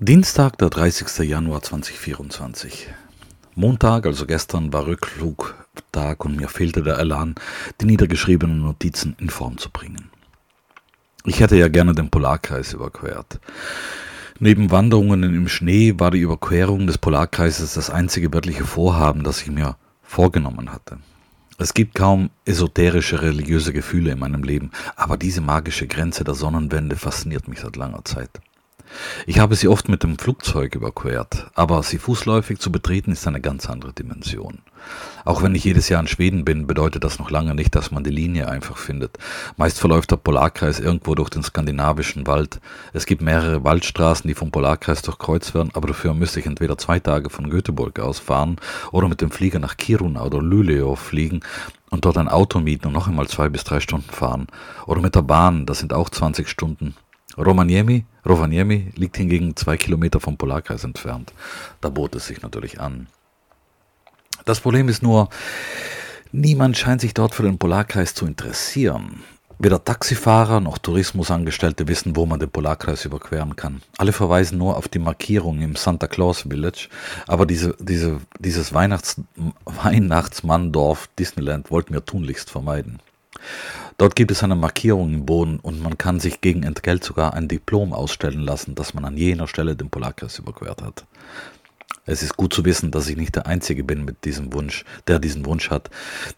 Dienstag, der 30. Januar 2024. Montag, also gestern, war Rückflugtag und mir fehlte der Elan, die niedergeschriebenen Notizen in Form zu bringen. Ich hätte ja gerne den Polarkreis überquert. Neben Wanderungen im Schnee war die Überquerung des Polarkreises das einzige wirkliche Vorhaben, das ich mir vorgenommen hatte. Es gibt kaum esoterische religiöse Gefühle in meinem Leben, aber diese magische Grenze der Sonnenwende fasziniert mich seit langer Zeit. Ich habe sie oft mit dem Flugzeug überquert, aber sie fußläufig zu betreten ist eine ganz andere Dimension. Auch wenn ich jedes Jahr in Schweden bin, bedeutet das noch lange nicht, dass man die Linie einfach findet. Meist verläuft der Polarkreis irgendwo durch den skandinavischen Wald. Es gibt mehrere Waldstraßen, die vom Polarkreis durchkreuzt werden, aber dafür müsste ich entweder zwei Tage von Göteborg aus fahren oder mit dem Flieger nach Kiruna oder Luleå fliegen und dort ein Auto mieten und noch einmal zwei bis drei Stunden fahren. Oder mit der Bahn, das sind auch 20 Stunden. Romaniemi, Rovaniemi liegt hingegen zwei Kilometer vom Polarkreis entfernt. Da bot es sich natürlich an. Das Problem ist nur, niemand scheint sich dort für den Polarkreis zu interessieren. Weder Taxifahrer noch Tourismusangestellte wissen, wo man den Polarkreis überqueren kann. Alle verweisen nur auf die Markierung im Santa Claus Village, aber diese, diese, dieses Weihnachts Weihnachtsmanndorf Disneyland wollten wir tunlichst vermeiden. Dort gibt es eine Markierung im Boden und man kann sich gegen Entgelt sogar ein Diplom ausstellen lassen, dass man an jener Stelle den Polarkreis überquert hat. Es ist gut zu wissen, dass ich nicht der Einzige bin mit diesem Wunsch, der diesen Wunsch hat,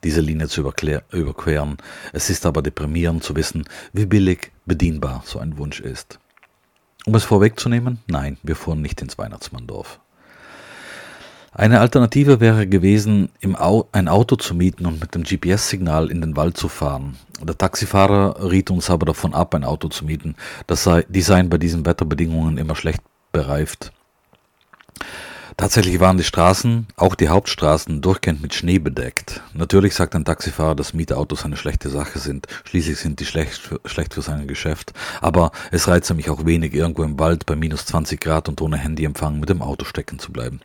diese Linie zu überqueren. Es ist aber deprimierend zu wissen, wie billig bedienbar so ein Wunsch ist. Um es vorwegzunehmen, nein, wir fuhren nicht ins Weihnachtsmanndorf. Eine Alternative wäre gewesen, ein Auto zu mieten und mit dem GPS-Signal in den Wald zu fahren. Der Taxifahrer riet uns aber davon ab, ein Auto zu mieten. Das sei, die seien bei diesen Wetterbedingungen immer schlecht bereift. Tatsächlich waren die Straßen, auch die Hauptstraßen, durchgehend mit Schnee bedeckt. Natürlich sagt ein Taxifahrer, dass Mietautos eine schlechte Sache sind. Schließlich sind die schlecht für, schlecht für sein Geschäft. Aber es reizt mich auch wenig, irgendwo im Wald bei minus 20 Grad und ohne Handyempfang mit dem Auto stecken zu bleiben.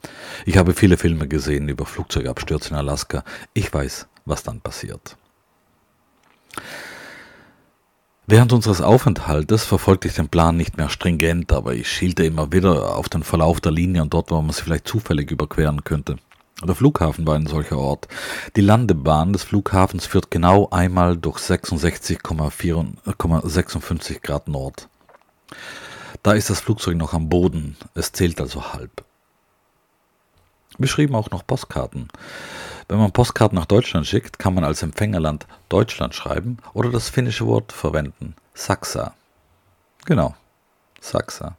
Ich habe viele Filme gesehen über Flugzeugabstürze in Alaska. Ich weiß, was dann passiert. Während unseres Aufenthaltes verfolgte ich den Plan nicht mehr stringent, aber ich schielte immer wieder auf den Verlauf der Linie und dort, wo man sie vielleicht zufällig überqueren könnte. Der Flughafen war ein solcher Ort. Die Landebahn des Flughafens führt genau einmal durch 66,56 Grad Nord. Da ist das Flugzeug noch am Boden, es zählt also halb. Wir schrieben auch noch Postkarten. Wenn man Postkarten nach Deutschland schickt, kann man als Empfängerland Deutschland schreiben oder das finnische Wort verwenden, Saksa. Genau, Saksa.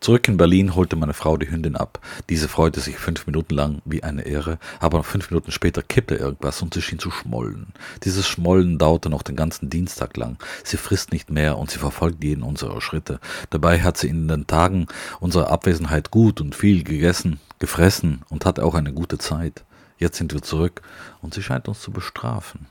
Zurück in Berlin holte meine Frau die Hündin ab. Diese freute sich fünf Minuten lang wie eine Ehre, aber fünf Minuten später kippte irgendwas und sie schien zu schmollen. Dieses Schmollen dauerte noch den ganzen Dienstag lang. Sie frisst nicht mehr und sie verfolgt jeden unserer Schritte. Dabei hat sie in den Tagen unserer Abwesenheit gut und viel gegessen, gefressen und hatte auch eine gute Zeit. Jetzt sind wir zurück und sie scheint uns zu bestrafen.